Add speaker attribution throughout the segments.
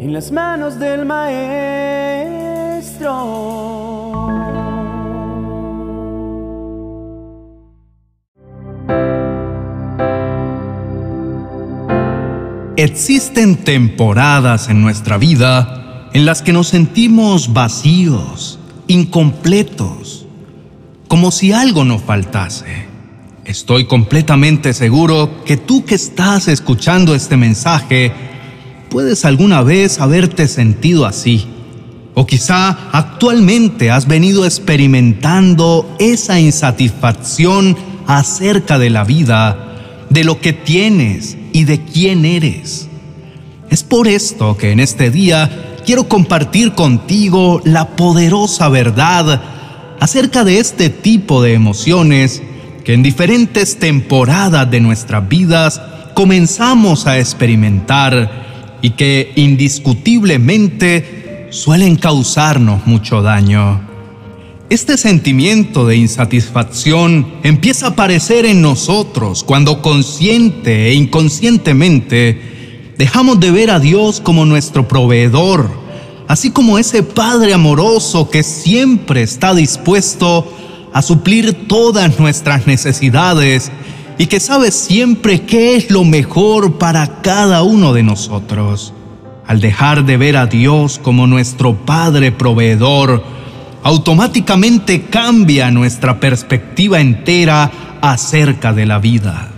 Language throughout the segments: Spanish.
Speaker 1: en las manos del maestro.
Speaker 2: Existen temporadas en nuestra vida en las que nos sentimos vacíos, incompletos, como si algo nos faltase. Estoy completamente seguro que tú que estás escuchando este mensaje puedes alguna vez haberte sentido así. O quizá actualmente has venido experimentando esa insatisfacción acerca de la vida, de lo que tienes y de quién eres. Es por esto que en este día quiero compartir contigo la poderosa verdad acerca de este tipo de emociones que en diferentes temporadas de nuestras vidas comenzamos a experimentar y que indiscutiblemente suelen causarnos mucho daño. Este sentimiento de insatisfacción empieza a aparecer en nosotros cuando consciente e inconscientemente dejamos de ver a Dios como nuestro proveedor, así como ese Padre amoroso que siempre está dispuesto a suplir todas nuestras necesidades y que sabe siempre qué es lo mejor para cada uno de nosotros. Al dejar de ver a Dios como nuestro Padre proveedor, automáticamente cambia nuestra perspectiva entera acerca de la vida.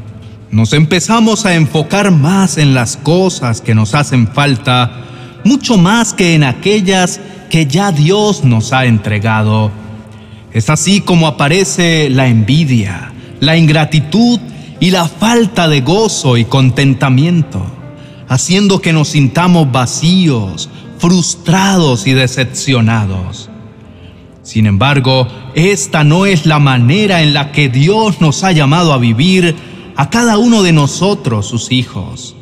Speaker 2: Nos empezamos a enfocar más en las cosas que nos hacen falta, mucho más que en aquellas que ya Dios nos ha entregado. Es así como aparece la envidia, la ingratitud y la falta de gozo y contentamiento, haciendo que nos sintamos vacíos, frustrados y decepcionados. Sin embargo, esta no es la manera en la que Dios nos ha llamado a vivir a cada uno de nosotros, sus hijos.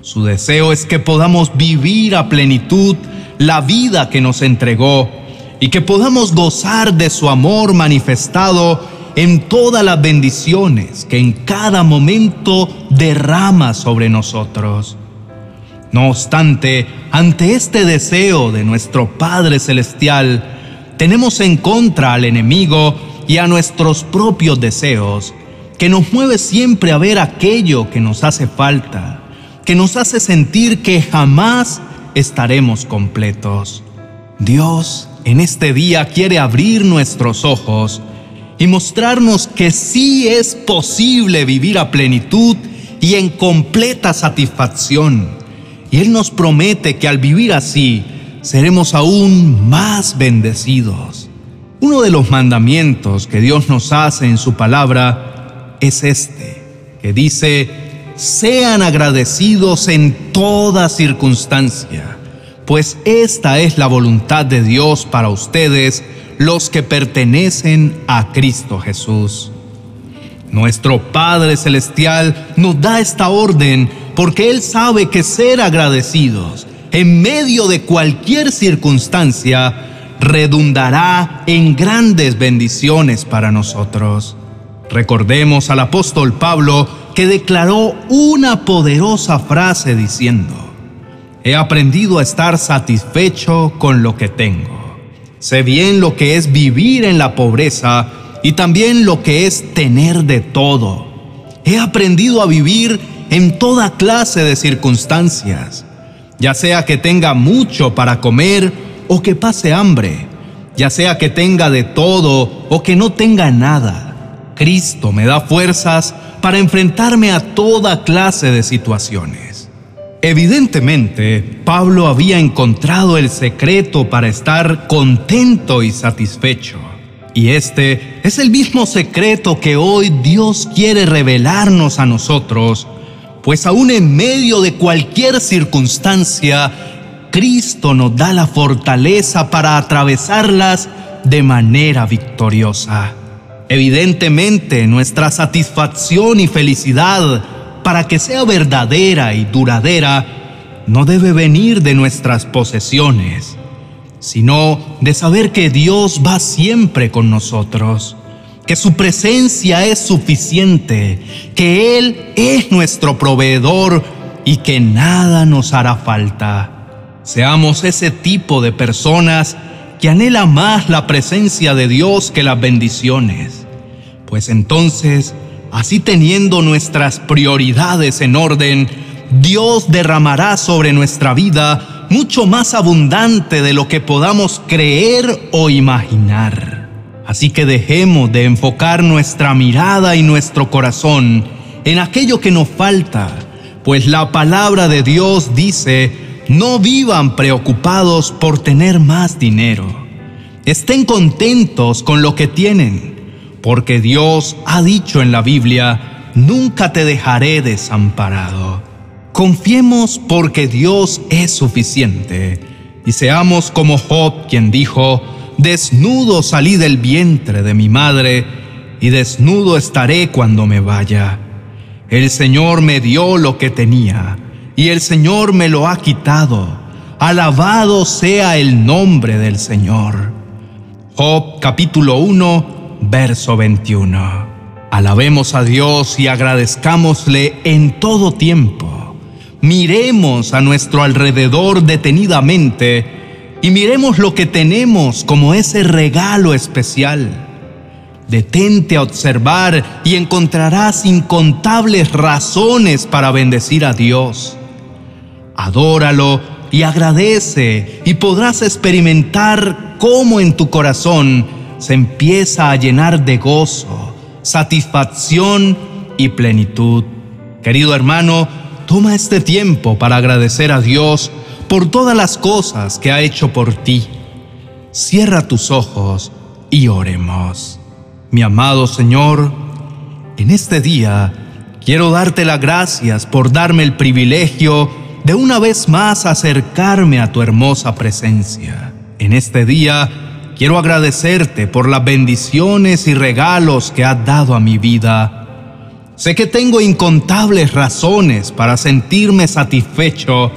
Speaker 2: Su deseo es que podamos vivir a plenitud la vida que nos entregó y que podamos gozar de su amor manifestado en todas las bendiciones que en cada momento derrama sobre nosotros. No obstante, ante este deseo de nuestro Padre Celestial, tenemos en contra al enemigo y a nuestros propios deseos, que nos mueve siempre a ver aquello que nos hace falta, que nos hace sentir que jamás estaremos completos. Dios en este día quiere abrir nuestros ojos y mostrarnos que sí es posible vivir a plenitud y en completa satisfacción. Y Él nos promete que al vivir así seremos aún más bendecidos. Uno de los mandamientos que Dios nos hace en su palabra es este, que dice, sean agradecidos en toda circunstancia, pues esta es la voluntad de Dios para ustedes los que pertenecen a Cristo Jesús. Nuestro Padre Celestial nos da esta orden porque Él sabe que ser agradecidos en medio de cualquier circunstancia redundará en grandes bendiciones para nosotros. Recordemos al apóstol Pablo que declaró una poderosa frase diciendo, He aprendido a estar satisfecho con lo que tengo Sé bien lo que es vivir en la pobreza y también lo que es tener de todo. He aprendido a vivir en toda clase de circunstancias, ya sea que tenga mucho para comer o que pase hambre, ya sea que tenga de todo o que no tenga nada. Cristo me da fuerzas para enfrentarme a toda clase de situaciones. Evidentemente, Pablo había encontrado el secreto para estar contento y satisfecho. Y este es el mismo secreto que hoy Dios quiere revelarnos a nosotros, pues aún en medio de cualquier circunstancia, Cristo nos da la fortaleza para atravesarlas de manera victoriosa. Evidentemente, nuestra satisfacción y felicidad para que sea verdadera y duradera, no debe venir de nuestras posesiones, sino de saber que Dios va siempre con nosotros, que su presencia es suficiente, que Él es nuestro proveedor y que nada nos hará falta. Seamos ese tipo de personas que anhela más la presencia de Dios que las bendiciones. Pues entonces, así teniendo nuestras prioridades en orden, Dios derramará sobre nuestra vida mucho más abundante de lo que podamos creer o imaginar. Así que dejemos de enfocar nuestra mirada y nuestro corazón en aquello que nos falta, pues la palabra de Dios dice, no vivan preocupados por tener más dinero. Estén contentos con lo que tienen, porque Dios ha dicho en la Biblia, nunca te dejaré desamparado. Confiemos porque Dios es suficiente y seamos como Job quien dijo, desnudo salí del vientre de mi madre y desnudo estaré cuando me vaya. El Señor me dio lo que tenía y el Señor me lo ha quitado. Alabado sea el nombre del Señor. Job capítulo 1, verso 21. Alabemos a Dios y agradezcámosle en todo tiempo. Miremos a nuestro alrededor detenidamente y miremos lo que tenemos como ese regalo especial. Detente a observar y encontrarás incontables razones para bendecir a Dios adóralo y agradece y podrás experimentar cómo en tu corazón se empieza a llenar de gozo, satisfacción y plenitud. Querido hermano, toma este tiempo para agradecer a Dios por todas las cosas que ha hecho por ti. Cierra tus ojos y oremos. Mi amado Señor, en este día quiero darte las gracias por darme el privilegio de una vez más acercarme a tu hermosa presencia. En este día quiero agradecerte por las bendiciones y regalos que has dado a mi vida. Sé que tengo incontables razones para sentirme satisfecho,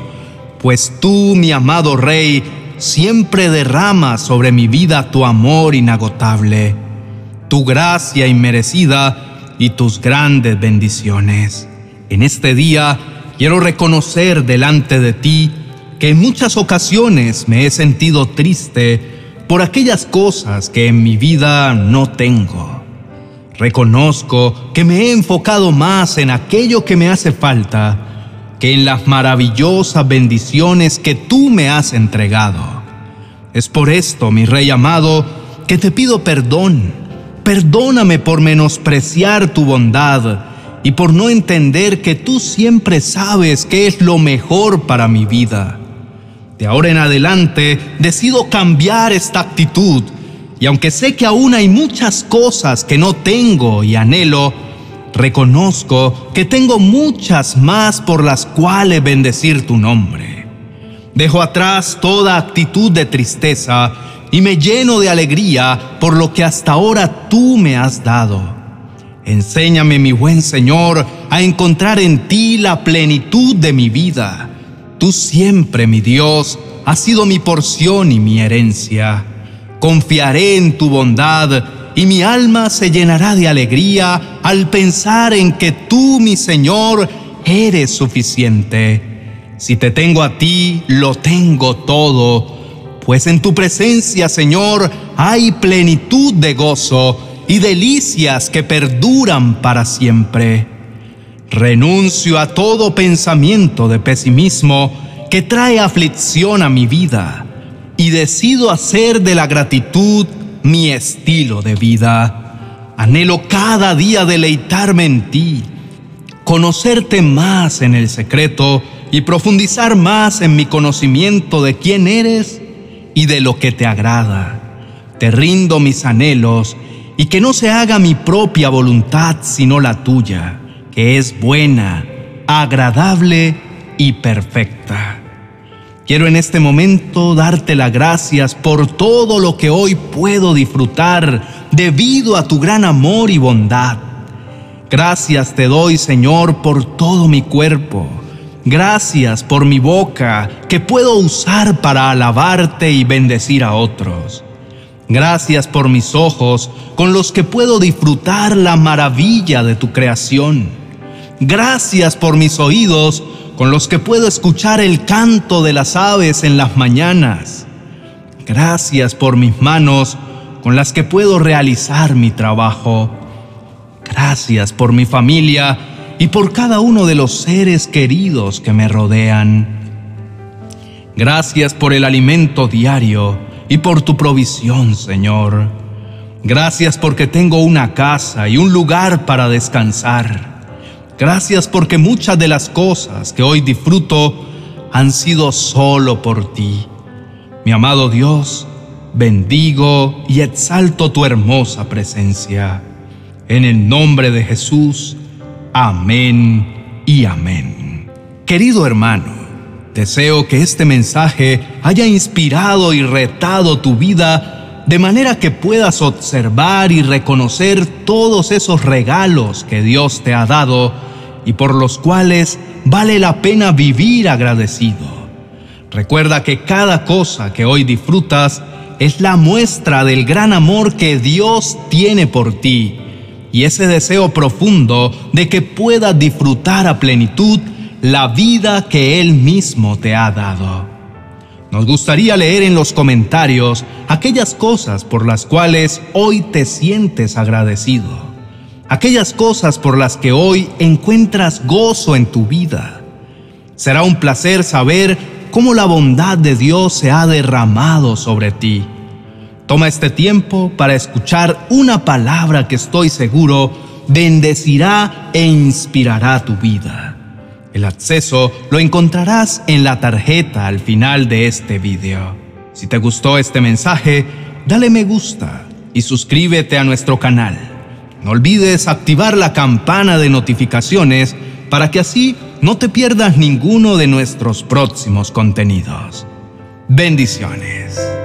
Speaker 2: pues tú, mi amado Rey, siempre derramas sobre mi vida tu amor inagotable, tu gracia inmerecida y tus grandes bendiciones. En este día, quiero reconocer delante de ti que en muchas ocasiones me he sentido triste por aquellas cosas que en mi vida no tengo. Reconozco que me he enfocado más en aquello que me hace falta que en las maravillosas bendiciones que tú me has entregado. Es por esto, mi Rey amado, que te pido perdón. Perdóname por menospreciar tu bondad y por no entender que tú siempre sabes qué es lo mejor para mi vida. De ahora en adelante decido cambiar esta actitud y aunque sé que aún hay muchas cosas que no tengo y anhelo, reconozco que tengo muchas más por las cuales bendecir tu nombre. Dejo atrás toda actitud de tristeza y me lleno de alegría por lo que hasta ahora tú me has dado. Enséñame, mi buen Señor, a encontrar en ti la plenitud de mi vida. Tú siempre, mi Dios, has sido mi porción y mi herencia. Confiaré en tu bondad y mi alma se llenará de alegría al pensar en que tú, mi Señor, eres suficiente. Si te tengo a ti, lo tengo todo, pues en tu presencia, Señor, hay plenitud de gozo y delicias que perduran para siempre. Renuncio a todo pensamiento de pesimismo que trae aflicción a mi vida y decido hacer de la gratitud mi estilo de vida. Anhelo cada día deleitarme en ti, conocerte más en el secreto y profundizar más en mi conocimiento de quién eres y de lo que te agrada. Te rindo mis anhelos y que no se haga mi propia voluntad sino la tuya, que es buena, agradable y perfecta. Quiero en este momento darte las gracias por todo lo que hoy puedo disfrutar debido a tu gran amor y bondad. Gracias te doy, Señor, por todo mi cuerpo. Gracias por mi boca que puedo usar para alabarte y bendecir a otros. Gracias por mis ojos con los que puedo disfrutar la maravilla de tu creación. Gracias por mis oídos con los que puedo escuchar el canto de las aves en las mañanas. Gracias por mis manos con las que puedo realizar mi trabajo. Gracias por mi familia y por cada uno de los seres queridos que me rodean. Gracias por el alimento diario y por tu provisión, Señor. Gracias porque tengo una casa y un lugar para descansar. Gracias porque muchas de las cosas que hoy disfruto han sido solo por ti. Mi amado Dios, bendigo y exalto tu hermosa presencia. En el nombre de Jesús, amén y amén. Querido hermano, deseo que este mensaje haya inspirado y retado tu vida de manera que puedas observar y reconocer todos esos regalos que Dios te ha dado y por los cuales vale la pena vivir agradecido. Recuerda que cada cosa que hoy disfrutas es la muestra del gran amor que Dios tiene por ti y ese deseo profundo de que puedas disfrutar a plenitud la vida que Él mismo te ha dado. Nos gustaría leer en los comentarios aquellas cosas por las cuales hoy te sientes agradecido, aquellas cosas por las que hoy encuentras gozo en tu vida. Será un placer saber cómo la bondad de Dios se ha derramado sobre ti. Toma este tiempo para escuchar una palabra que estoy seguro bendecirá e inspirará tu vida. El acceso lo encontrarás en la tarjeta al final de este video. Si te gustó este mensaje, dale me gusta y suscríbete a nuestro canal. No olvides activar la campana de notificaciones para que así no te pierdas ninguno de nuestros próximos contenidos. Bendiciones.